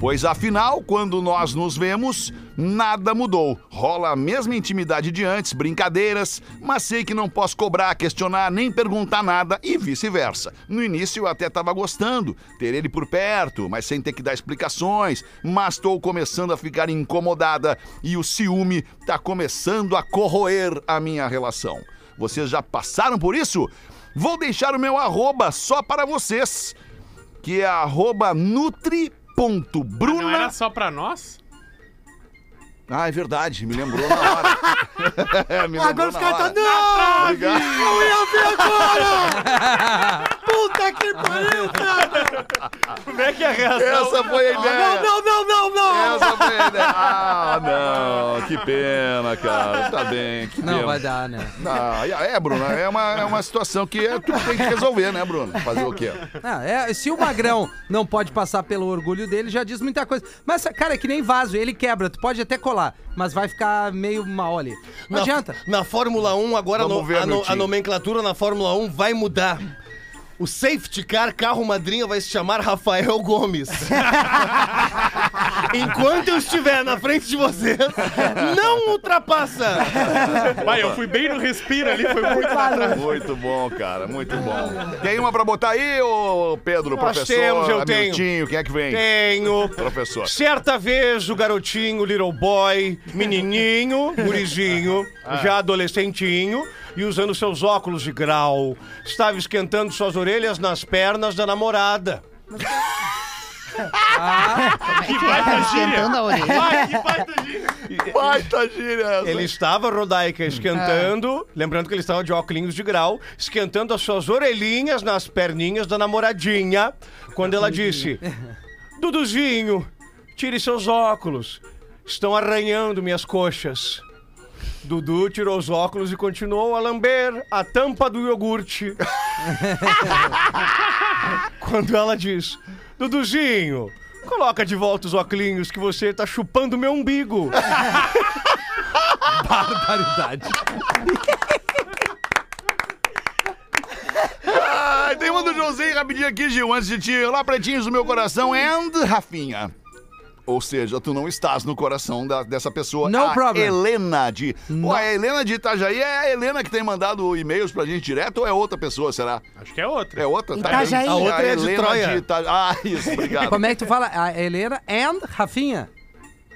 Pois afinal, quando nós nos vemos, nada mudou. Rola a mesma intimidade de antes, brincadeiras, mas sei que não posso cobrar, questionar, nem perguntar nada e vice-versa. No início eu até estava gostando, ter ele por perto, mas sem ter que dar explicações, mas estou começando a ficar incomodada e o ciúme está começando a corroer a minha relação. Vocês já passaram por isso? Vou deixar o meu arroba só para vocês, que é arroba nutri ponto Bruna. Não era só pra nós? Ah, é verdade, me lembrou na hora. me lembrou Agora os caras estão. Não! Obrigado. Eu ia ver agora! Puta que pariu, cara! Como é que é a reação? Essa foi a ideia. Não, não, não, não, não! Essa foi a ideia. Ah, não. Que pena, cara. Tá bem. Que Não pena. vai dar, né? Ah, é, Bruna, é uma, é uma situação que é, tu tem que resolver, né, Bruno? Fazer o quê? Ah, é, se o Magrão não pode passar pelo orgulho dele, já diz muita coisa. Mas, cara, é que nem vaso, ele quebra, tu pode até colar, mas vai ficar meio mal ali. Não Na- adianta. Na Fórmula 1, agora Vamos no- ver, a, no- a nomenclatura na Fórmula 1 vai mudar. O safety car carro madrinha vai se chamar Rafael Gomes. Enquanto eu estiver na frente de vocês, não ultrapassa! Vai, eu fui bem no respiro ali, foi muito Valeu. Muito bom, cara, muito bom. Tem uma pra botar aí, ô Pedro, Nós professor? temos, eu tenho. Quem é que vem? Tenho. Professor. Certa vez o garotinho, little boy, menininho, gurizinho, já adolescentinho, e usando seus óculos de grau, estava esquentando suas orelhas nas pernas da namorada. É que? Tá esquentando a orelha. Ai, que baita gíria. Baita gíria essa. Ele estava, Rodaica, esquentando, lembrando que ele estava de óculos de grau, esquentando as suas orelhinhas nas perninhas da namoradinha, quando ela disse: Duduzinho, tire seus óculos, estão arranhando minhas coxas. Dudu tirou os óculos e continuou a lamber a tampa do iogurte. Quando ela diz: Duduzinho, Coloca de volta os óculos que você tá chupando meu umbigo. Barbaridade. Ah, tem uma do Josinho rapidinho aqui, Gil, antes de ti. Olá, pretinhos do meu coração, and Rafinha. Ou seja, tu não estás no coração da- dessa pessoa. No a problem. Helena de. Pô, a Helena de Itajaí é a Helena que tem mandado e-mails pra gente direto ou é outra pessoa, será? Acho que é outra. É outra? Tá Itajaí. A outra é de Helena Troia. Ita- Ah, isso, obrigado. Como é que tu fala? A Helena and Rafinha.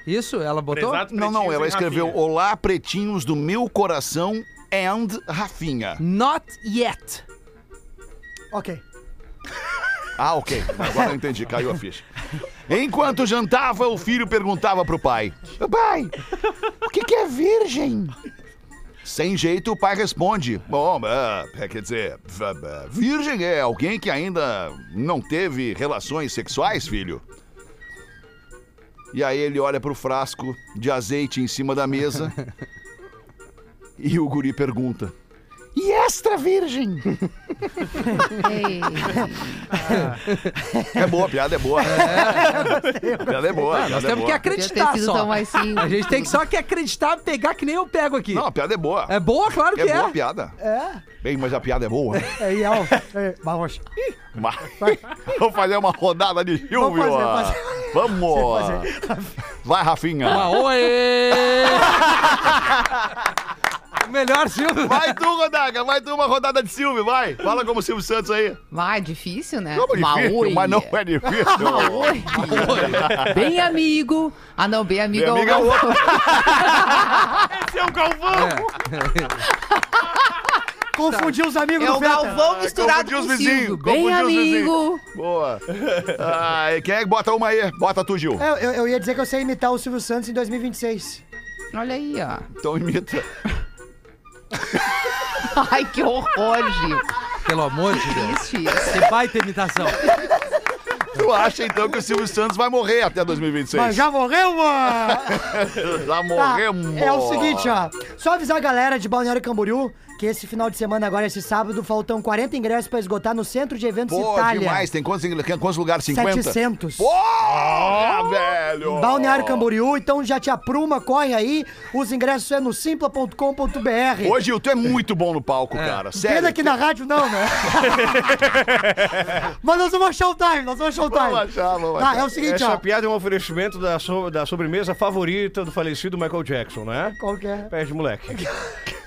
Isso? Ela botou? Prezado Não, não, ela escreveu Rafinha. Olá, pretinhos do meu coração and Rafinha. Not yet. Ok. Ah, ok. Agora eu entendi, caiu a ficha. Enquanto jantava, o filho perguntava pro pai: Pai, o que, que é virgem? Sem jeito, o pai responde: Bom, é, quer dizer, v- é, virgem é alguém que ainda não teve relações sexuais, filho. E aí ele olha pro frasco de azeite em cima da mesa e o guri pergunta: E extra virgem? É boa, a piada é boa. A piada é boa. a Nós é temos que acreditar só. tão mais simples. A gente tem que só que acreditar, pegar que nem eu pego aqui. Não, a piada é boa. É boa, claro que É é. boa a piada. É. Bem, mas a piada é boa. É, e ó, é, vamos. Mas- Vamos fazer uma rodada de Silvio. fazer, ó. fazer. Vamos. Vai, Rafinha. Ah, oi! O Melhor, Silvio. Vai tu, Rodaga. Vai tu uma rodada de Silvio, vai. Fala como Silvio Santos aí. Vai, difícil, né? Como difícil, Maoi. mas não é difícil. Maoi. Bem amigo. Ah, não, bem amigo Meu é o amigo é o outro. Esse é o Galvão! Confundiu os amigos É do o. Galvão misturado os com o vizinhos, Silvio. Bem os amigo. Boa. Ai, quem é que bota uma aí? Bota tu, Gil. É, eu, eu ia dizer que eu sei imitar o Silvio Santos em 2026. Olha aí, ó. Então imita. Ai, que horror, Gil. Pelo amor de Deus. Triste isso. Que baita imitação. Tu acha então que o Silvio Santos vai morrer até 2026? Mas já morreu, mano? Já Tá, morremos. é o seguinte, ó. Só avisar a galera de Balneário Camboriú que esse final de semana, agora esse sábado, faltam 40 ingressos pra esgotar no Centro de Eventos Pô, Itália. demais. Tem quantos, quantos lugares? 50? 700. Pô, velho! Balneário Camboriú, então já te apruma, corre aí. Os ingressos é no simpla.com.br. Ô, Gil, tu é muito bom no palco, cara. Sério. Pena que na rádio não, né? Mas nós vamos achar o time, nós vamos achar o time. Vamos achar, vamos Tá, achar. é o seguinte, Essa ó. piada é um oferecimento da, so- da sobremesa favorita do falecido Michael Jackson, né? Qual que é? Pé de moleque.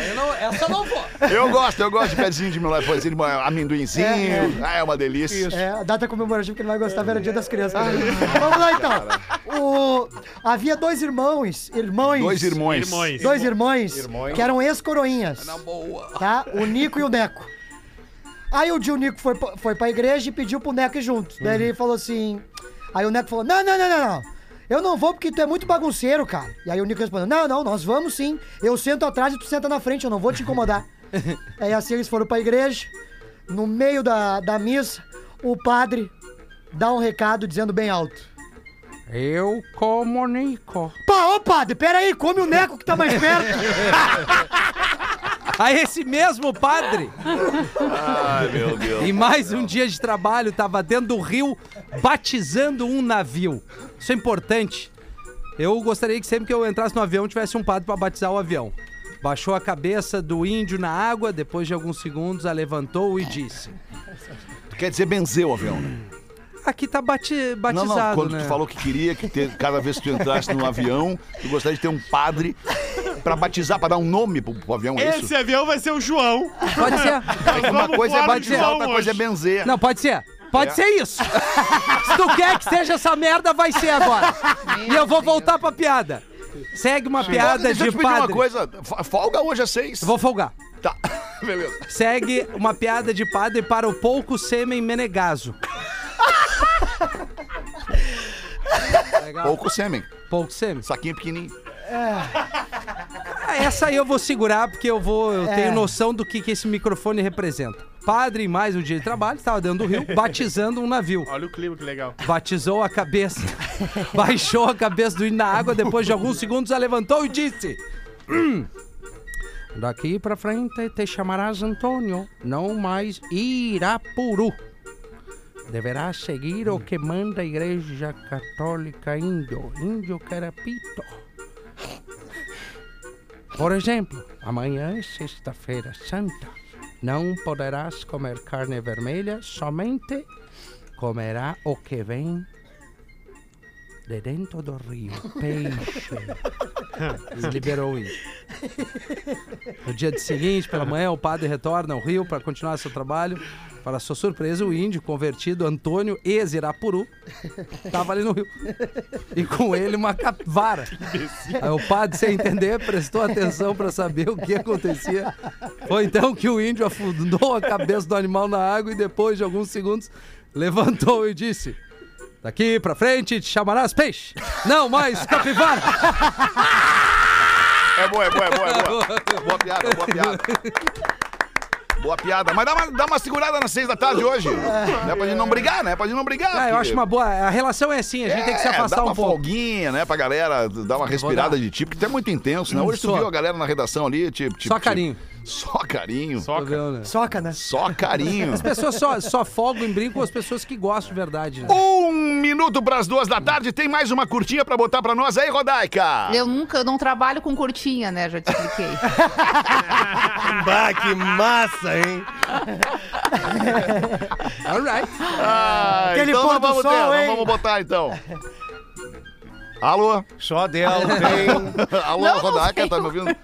Eu não- essa eu não vou. Eu gosto, eu gosto de pezinho de pezinho de amendoinzinho. É, Ah, é uma delícia. É, a data comemorativa que ele vai gostar era o dia das crianças. Vamos lá então. O... Havia dois irmãos, irmãos. Dois irmãos. Irmãos. Dois irmãos, que eram ex-coroinhas. Tá? O Nico e o Neco. Aí o dia o Nico foi, pra- foi pra igreja e pediu pro Neco ir junto. Daí ele falou assim. Aí o Neco falou: Não, não, não, não, não. Eu não vou porque tu é muito bagunceiro, cara. E aí o Nico respondeu: Não, não, nós vamos sim. Eu sento atrás e tu senta na frente, eu não vou te incomodar. aí assim eles foram pra igreja. No meio da, da missa, o padre dá um recado dizendo bem alto. Eu comunico. Pá, ô padre, peraí, come o Neco que tá mais perto. Aí esse mesmo padre, Ai, meu Deus. em mais um dia de trabalho, tava dentro do rio batizando um navio. Isso é importante. Eu gostaria que sempre que eu entrasse no avião tivesse um padre pra batizar o avião. Baixou a cabeça do índio na água, depois de alguns segundos a levantou e disse: Quer dizer, benzeu o avião, né? Aqui tá bati Não, batizado, não, quando né? tu falou que queria que ter- cada vez que tu entrasse no avião, tu gostaria de ter um padre pra batizar, pra dar um nome pro, pro avião, é isso? Esse avião vai ser o João. Pode ser. Uma coisa é batizar, outra coisa é benzer. Não, pode ser. Pode É. ser isso. Se tu quer que seja essa merda, vai ser agora. e eu vou voltar pra piada. Segue uma piada Deixa eu de te pedir uma padre. coisa. Fa- Folga hoje às seis. Vou folgar. Tá, beleza. Segue uma piada de padre para o pouco sêmen menegaso. Pouco sêmen. Pouco sêmen. Saquinho pequenininho. Ah, essa aí eu vou segurar porque eu vou, eu É. tenho noção do que, que esse microfone representa. Padre, mais um dia de trabalho, estava dentro do rio, batizando um navio. Olha o clima, que legal. Batizou a cabeça, baixou a cabeça do índio na água, depois de alguns segundos a levantou e disse: "Hum, Daqui pra frente te chamarás Antônio, não mais Irapuru. Deverás seguir o que manda a Igreja Católica Índio. Índio Carapito. Por exemplo, amanhã é sexta-feira santa. Não poderás comer carne vermelha, somente comerá o que vem de dentro do rio. Peixe. Liberou o índio. No dia seguinte, pela manhã, o padre retorna ao rio para continuar seu trabalho. Para sua surpresa, o índio convertido Antônio ex-Irapuru estava ali no rio. E com ele uma capivara. Aí o padre, sem entender, prestou atenção para saber o que acontecia. Foi então que o índio afundou a cabeça do animal na água e depois de alguns segundos levantou e disse: Daqui pra frente te chamarás peixe, não mais capivara. É boa, é boa, é boa, é boa. Boa piada, boa piada. Boa piada. Mas dá uma, dá uma segurada nas seis da tarde hoje. Né? Pra gente não brigar, né? Pra gente não brigar. Ah, eu acho uma boa. A relação é assim, a gente tem que se É, afastar dá uma um pouco. folguinha, né, pra galera dar uma respirada de tipo, porque tu é muito intenso, né? Hoje tu Só. viu a galera na redação ali, tipo... tipo Só carinho. tipo, só carinho. Vendo, né? Soca, né? Só carinho. As pessoas só, só folgam e brincam com as pessoas que gostam de verdade. Né? Um minuto pras duas da tarde, tem mais uma curtinha pra botar pra nós aí, Rodaica. Eu nunca, eu não trabalho com curtinha, né? Já te expliquei. Bah, que massa, hein? Alright. Ah, Aquele então pôr não do vamos sol, ter, não hein? vamos botar então. Alô? Só dela tem. Alô, Não, não Rodaica, sei tá me ouvindo?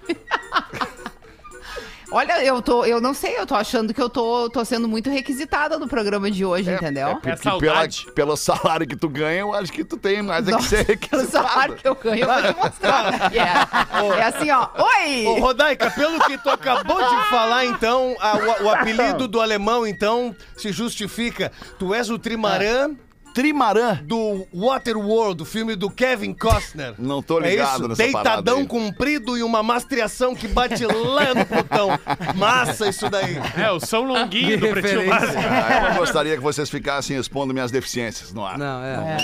Olha, eu tô, eu não sei, eu tô achando que eu tô, tô sendo muito requisitada no programa de hoje, entendeu? porque É saudade. pela, pelo salário que tu ganha, eu acho que tu tem mais é que Nossa, ser Pelo requisitado. salário que eu ganho, eu vou te mostrar. É, é assim, ó. Oi! Ô, Rodaica, pelo que tu acabou de falar, então, a- o, o apelido do alemão, então, se justifica. Tu és o trimarã Trimarã. do Waterworld, do filme do Kevin Costner. Não tô ligado é isso? nessa Deitadão aí. comprido e uma mastriação que bate lá no botão. Massa isso daí. É, o São Longuinho do Pretinho. Básico. Ah, eu não gostaria que vocês ficassem expondo minhas deficiências no ar. Não, é.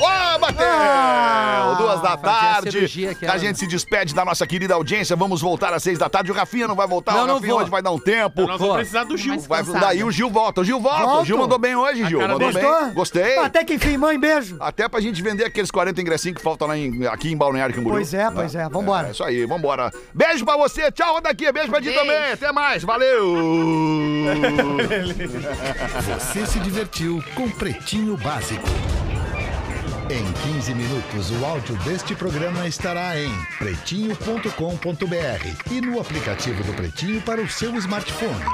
Ô, bateu! Duas da a tarde. aquela, a gente se despede da nossa querida audiência. Vamos voltar às seis da tarde. O Rafinha não vai voltar. Não, o não Rafinha hoje vai dar um tempo. Nós vamos precisar do Gil. Vai, daí o Gil volta. O Gil volta. O Volto. Gil mandou bem hoje, Gil. Mandou bem. Gostei. Até que enfim, mãe, beijo. Até pra gente vender aqueles 40 ingressinhos que faltam lá em- aqui em Balneário Camboriú. Pois é, pois é. Vambora. É isso aí, vambora. Beijo pra você. Tchau, Rodaquinha. Beijo pra ti também. Até mais. Valeu. Você se divertiu com Pretinho Básico. Em 15 minutos, o áudio deste programa estará em pretinho.com.br e no aplicativo do Pretinho para o seu smartphone.